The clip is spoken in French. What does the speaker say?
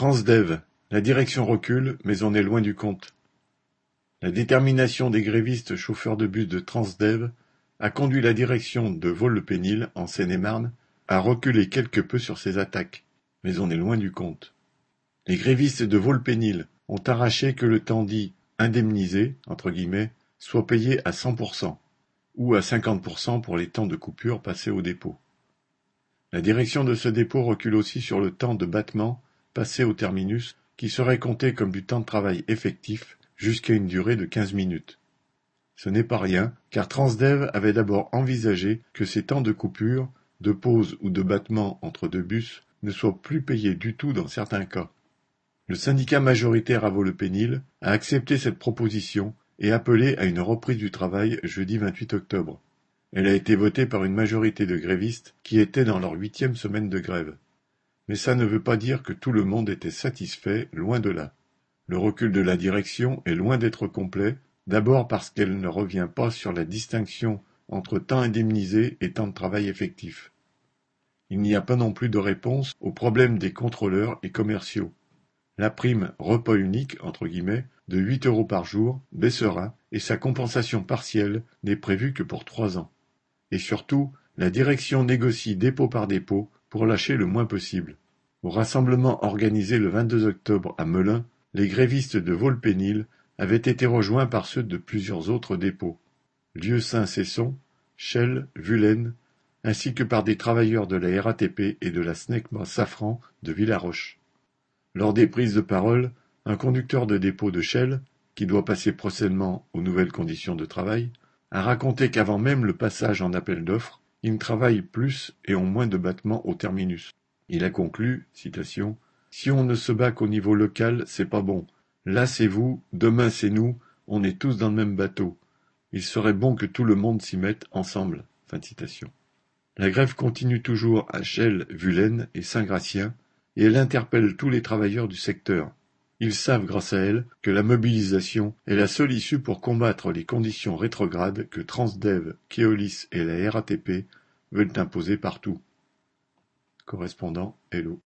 Transdev, la direction recule, mais on est loin du compte. La détermination des grévistes chauffeurs de bus de Transdev a conduit la direction de Vaux-le-Pénil, en Seine-et-Marne, à reculer quelque peu sur ses attaques, mais on est loin du compte. Les grévistes de Vaux-le-Pénil ont arraché que le temps dit indemnisé entre guillemets soit payé à 100% ou à 50% pour les temps de coupure passés au dépôt. La direction de ce dépôt recule aussi sur le temps de battement passé au terminus qui serait compté comme du temps de travail effectif jusqu'à une durée de quinze minutes. Ce n'est pas rien, car Transdev avait d'abord envisagé que ces temps de coupure, de pause ou de battement entre deux bus ne soient plus payés du tout dans certains cas. Le syndicat majoritaire à Vaux-le-Pénil a accepté cette proposition et appelé à une reprise du travail jeudi 28 octobre. Elle a été votée par une majorité de grévistes qui étaient dans leur huitième semaine de grève. Mais ça ne veut pas dire que tout le monde était satisfait, loin de là. Le recul de la direction est loin d'être complet, d'abord parce qu'elle ne revient pas sur la distinction entre temps indemnisé et temps de travail effectif. Il n'y a pas non plus de réponse au problème des contrôleurs et commerciaux. La prime repas unique entre guillemets de huit euros par jour baissera et sa compensation partielle n'est prévue que pour trois ans. Et surtout, la direction négocie dépôt par dépôt pour lâcher le moins possible. Au rassemblement organisé le 22 octobre à Melun, les grévistes de Volpénil avaient été rejoints par ceux de plusieurs autres dépôts, Lieu-Saint-Cesson, Chelles, Vulaine, ainsi que par des travailleurs de la RATP et de la SNECMA Safran de Villaroche. Lors des prises de parole, un conducteur de dépôt de Chelles, qui doit passer prochainement aux nouvelles conditions de travail, a raconté qu'avant même le passage en appel d'offres, ils travaillent plus et ont moins de battements au terminus. Il a conclu, Si on ne se bat qu'au niveau local, c'est pas bon. Là c'est vous, demain c'est nous, on est tous dans le même bateau. Il serait bon que tout le monde s'y mette ensemble. La grève continue toujours à Chelles, Vulaine et Saint-Gratien, et elle interpelle tous les travailleurs du secteur. Ils savent, grâce à elle, que la mobilisation est la seule issue pour combattre les conditions rétrogrades que Transdev, Keolis et la RATP veulent imposer partout. Correspondant Hello